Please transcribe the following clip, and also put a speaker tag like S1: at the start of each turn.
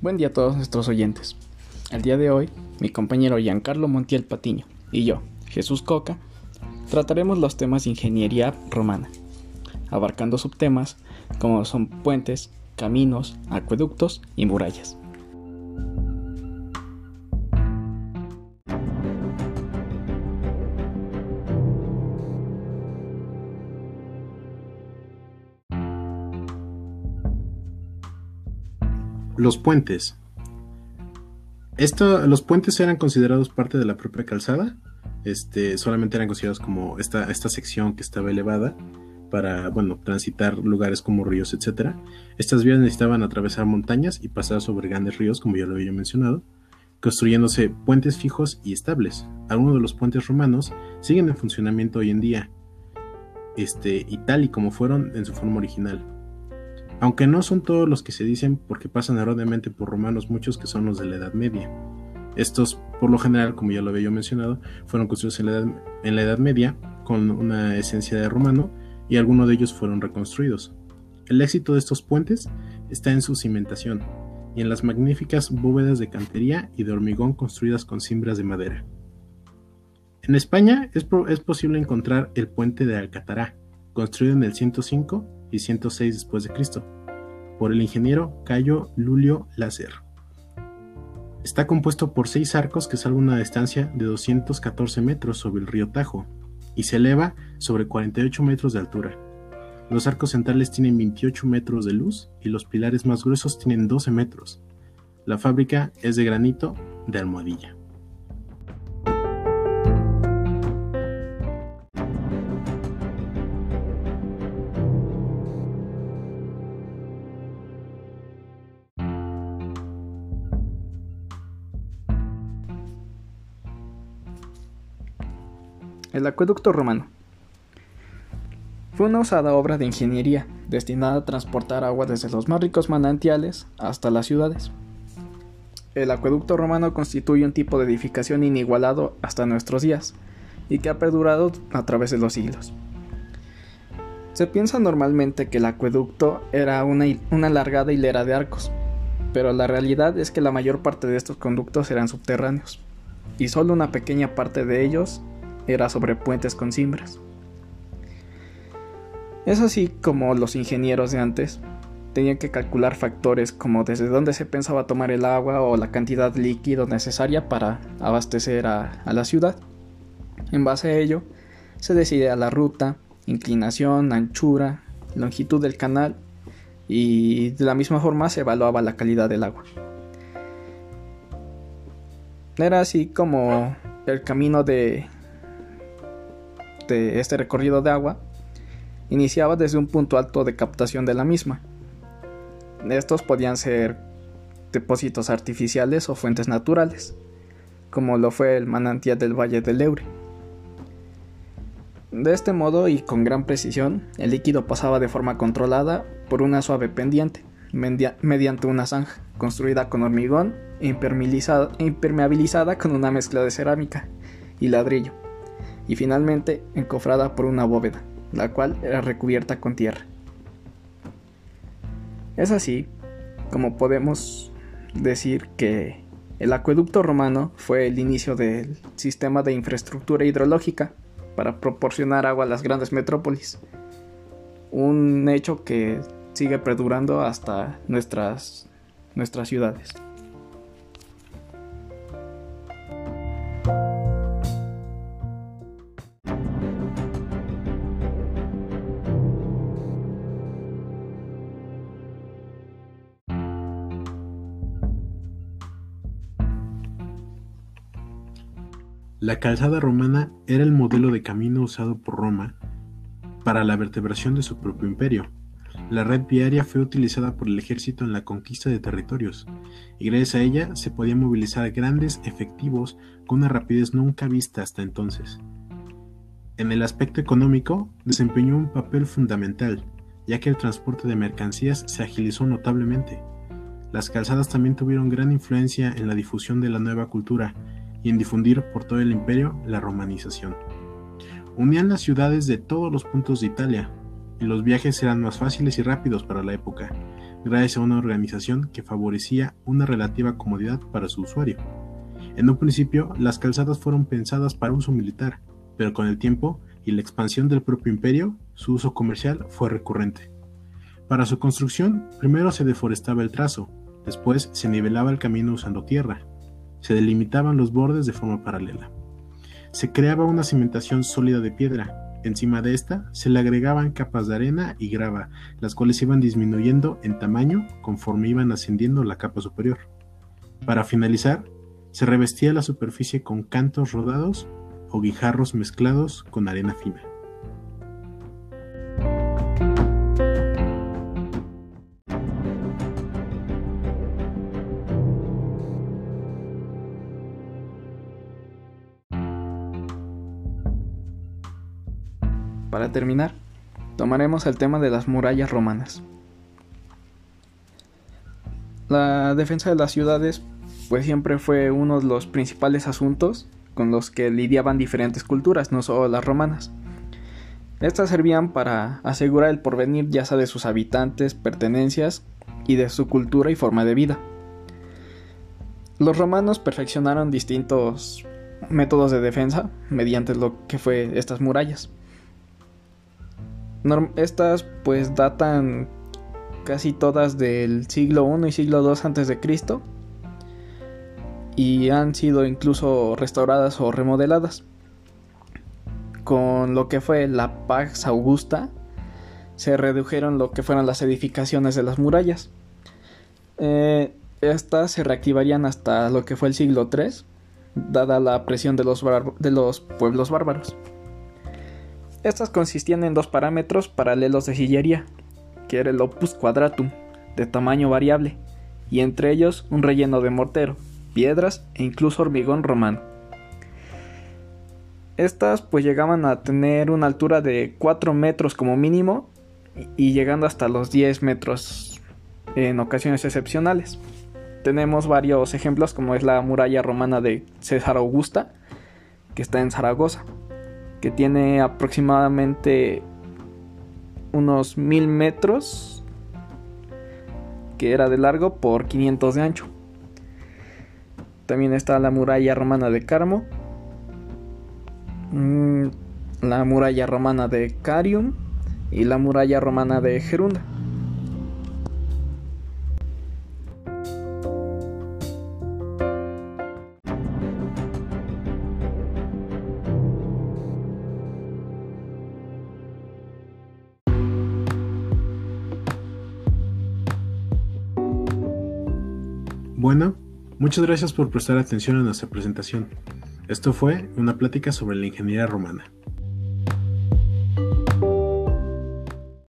S1: Buen día a todos nuestros oyentes. El día de hoy, mi compañero Giancarlo Montiel Patiño y yo, Jesús Coca, trataremos los temas de ingeniería romana, abarcando subtemas como son puentes, caminos, acueductos y murallas.
S2: Los puentes. Esto, los puentes eran considerados parte de la propia calzada. Este, solamente eran considerados como esta, esta sección que estaba elevada para, bueno, transitar lugares como ríos, etc. Estas vías necesitaban atravesar montañas y pasar sobre grandes ríos, como ya lo había mencionado, construyéndose puentes fijos y estables. Algunos de los puentes romanos siguen en funcionamiento hoy en día, este, y tal y como fueron en su forma original aunque no son todos los que se dicen porque pasan erróneamente por romanos muchos que son los de la Edad Media. Estos, por lo general, como ya lo había yo mencionado, fueron construidos en la, Edad, Media con una esencia de romano y algunos de ellos fueron reconstruidos. El éxito de estos puentes está en su cimentación y en las magníficas bóvedas de cantería y de hormigón construidas con cimbras de madera. En España es, es posible encontrar el puente de Alcatará, construido en el 105 y 106 después de Cristo, por el ingeniero Cayo Lulio Láser. Está compuesto por seis arcos que salvan una distancia de 214 metros sobre el río Tajo y se eleva sobre 48 metros de altura. Los arcos centrales tienen 28 metros de luz y los pilares más gruesos tienen 12 metros. La fábrica es de granito de almohadilla.
S1: El acueducto romano. Fue una usada obra de ingeniería destinada a transportar agua desde los más ricos manantiales hasta las ciudades. El acueducto romano constituye un tipo de edificación inigualado hasta nuestros días y que ha perdurado a través de los siglos. Se piensa normalmente que el acueducto era una, una alargada hilera de arcos, pero la realidad es que la mayor parte de estos conductos eran subterráneos, y solo una pequeña parte de ellos era sobre puentes con cimbras. Es así como los ingenieros de antes tenían que calcular factores como desde dónde se pensaba tomar el agua o la cantidad líquido necesaria para abastecer a, la ciudad. En base a ello, se decidía la ruta, inclinación, anchura, longitud del canal y de la misma forma se evaluaba la calidad del agua. Era así como el camino de este recorrido de agua iniciaba desde un punto alto de captación de la misma. Estos podían ser depósitos artificiales o fuentes naturales, como lo fue el manantial del Valle del Eure. De este modo y con gran precisión, el líquido pasaba de forma controlada por una suave pendiente, mediante una zanja construida con hormigón e impermeabilizada con una mezcla de cerámica y ladrillo y finalmente encofrada por una bóveda, la cual era recubierta con tierra. Es así como podemos decir que el acueducto romano fue el inicio del sistema de infraestructura hidrológica para proporcionar agua a las grandes metrópolis, un hecho que sigue perdurando hasta nuestras, nuestras ciudades.
S2: La calzada romana era el modelo de camino usado por Roma para la vertebración de su propio imperio. La red viaria fue utilizada por el ejército en la conquista de territorios, y gracias a ella se podían movilizar grandes efectivos con una rapidez nunca vista hasta entonces. En el aspecto económico, desempeñó un papel fundamental, ya que el transporte de mercancías se agilizó notablemente. Las calzadas también tuvieron gran influencia en la difusión de la nueva cultura en difundir por todo el imperio la romanización. Unían las ciudades de todos los puntos de Italia, y los viajes eran más fáciles y rápidos para la época, gracias a una organización que favorecía una relativa comodidad para su usuario. En un principio, las calzadas fueron pensadas para uso militar, pero con el tiempo y la expansión del propio imperio, su uso comercial fue recurrente. Para su construcción, primero se deforestaba el trazo, después se nivelaba el camino usando tierra, se delimitaban los bordes de forma paralela. Se creaba una cimentación sólida de piedra, Encima de esta se le agregaban capas de arena y grava, las cuales iban disminuyendo en tamaño conforme iban ascendiendo la capa superior. Para finalizar, se revestía la superficie con cantos rodados o guijarros mezclados con arena fina.
S1: Para terminar, tomaremos el tema de las murallas romanas. La defensa de las ciudades pues siempre fue uno de los principales asuntos con los que lidiaban diferentes culturas, no solo las romanas. Estas servían para asegurar el porvenir ya sea de sus habitantes, pertenencias y de su cultura y forma de vida. Los romanos perfeccionaron distintos métodos de defensa mediante lo que fue estas murallas. Estas pues datan casi todas del siglo I y siglo II antes de Cristo y han sido incluso restauradas o remodeladas. Con lo que fue la Pax Augusta se redujeron lo que fueron las edificaciones de las murallas. Eh, estas se reactivarían hasta lo que fue el siglo III, dada la presión de los, de los pueblos bárbaros. Estas consistían en dos parámetros paralelos de sillería, que era el opus quadratum, de tamaño variable, y entre ellos un relleno de mortero, piedras e incluso hormigón romano. Estas pues llegaban a tener una altura de 4 metros como mínimo y llegando hasta los 10 metros en ocasiones excepcionales. Tenemos varios ejemplos como es la muralla romana de César Augusta, que está en Zaragoza que tiene aproximadamente unos mil metros que era de largo por 500 de ancho. También está la muralla romana de Carmo, mm, la muralla romana de Carium y la muralla romana de Gerunda.
S2: Bueno, muchas gracias por prestar atención a nuestra presentación. Esto fue una plática sobre la ingeniería romana.